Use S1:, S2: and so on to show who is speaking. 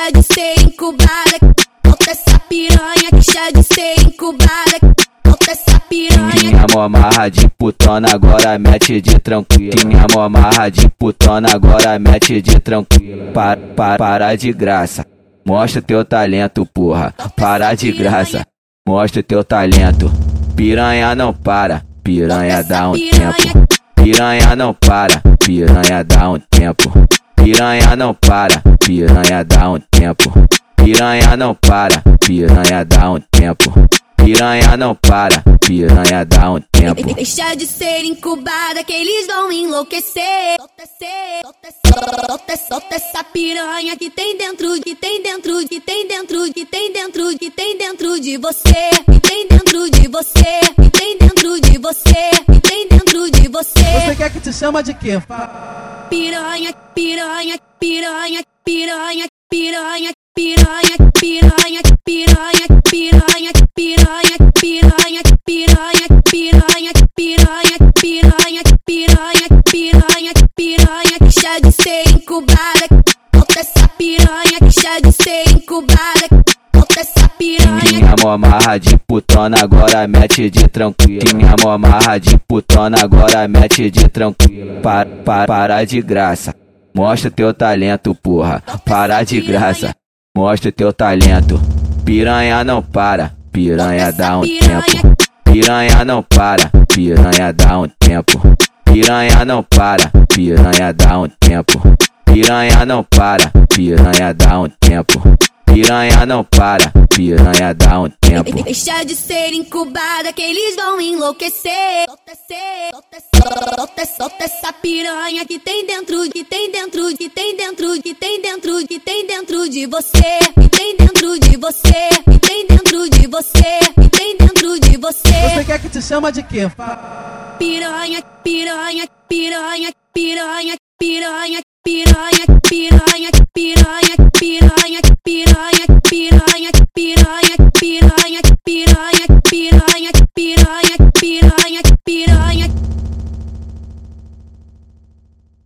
S1: chá de ser incubada. Solta essa piranha que de ser incubada. Solta essa piranha.
S2: Minha mó marra de putona agora mete de tranquilo. Minha mó marra de putona agora mete de tranquilo. Para, para, para de graça. Mostra teu talento, porra. Para de graça. Mostra teu talento. Piranha não para. Piranha dá um tempo. Piranha não para. Piranha dá um tempo. Piranha não para. Piranha dá um tempo. Piranha não para. Piranha dá um tempo. Piranha não para, piranha dá um tempo.
S1: Deixa de ser incubada que eles vão enlouquecer. Solta, solta, solta essa piranha que tem dentro, que tem dentro, que tem dentro, que tem dentro, que tem dentro de você, que tem dentro de você, que tem dentro de você, que tem dentro de você.
S3: Você quer que te chama de quê?
S1: Piranha, piranha, piranha, piranha, piranha, piranha, piranha, piranha, piranha, piranha, piranha, piranha, piranha, piranha, piranha, piranha, piranha, piranha, que chá de ser incubada. Solta essa piranha que chá de ser incubada. Solta essa piranha.
S2: Minha mó marra de putona agora mete de tranquilo. Minha mó marra de putona agora mete de tranquilo. Para, para, para de graça. Mostra teu talento, porra. Para de graça. Mostra teu talento. Piranha não para. Piranha dá um tempo. Piranha não para. Piranha dá um tempo. Piranha não para. Piranha dá um tempo. Piranha não para. Piranha dá um tempo. Piranha não para, piranha dá um tempo.
S1: Deixa de ser incubada que eles vão enlouquecer. Solta, solta, essa piranha que tem dentro, que tem dentro, que tem dentro, que tem dentro, que tem dentro de você, que tem dentro de você, que tem dentro de você, que tem dentro de você.
S3: Você quer que te chama de quê?
S1: Piranha, piranha, piranha, piranha, piranha, piranha, piranha.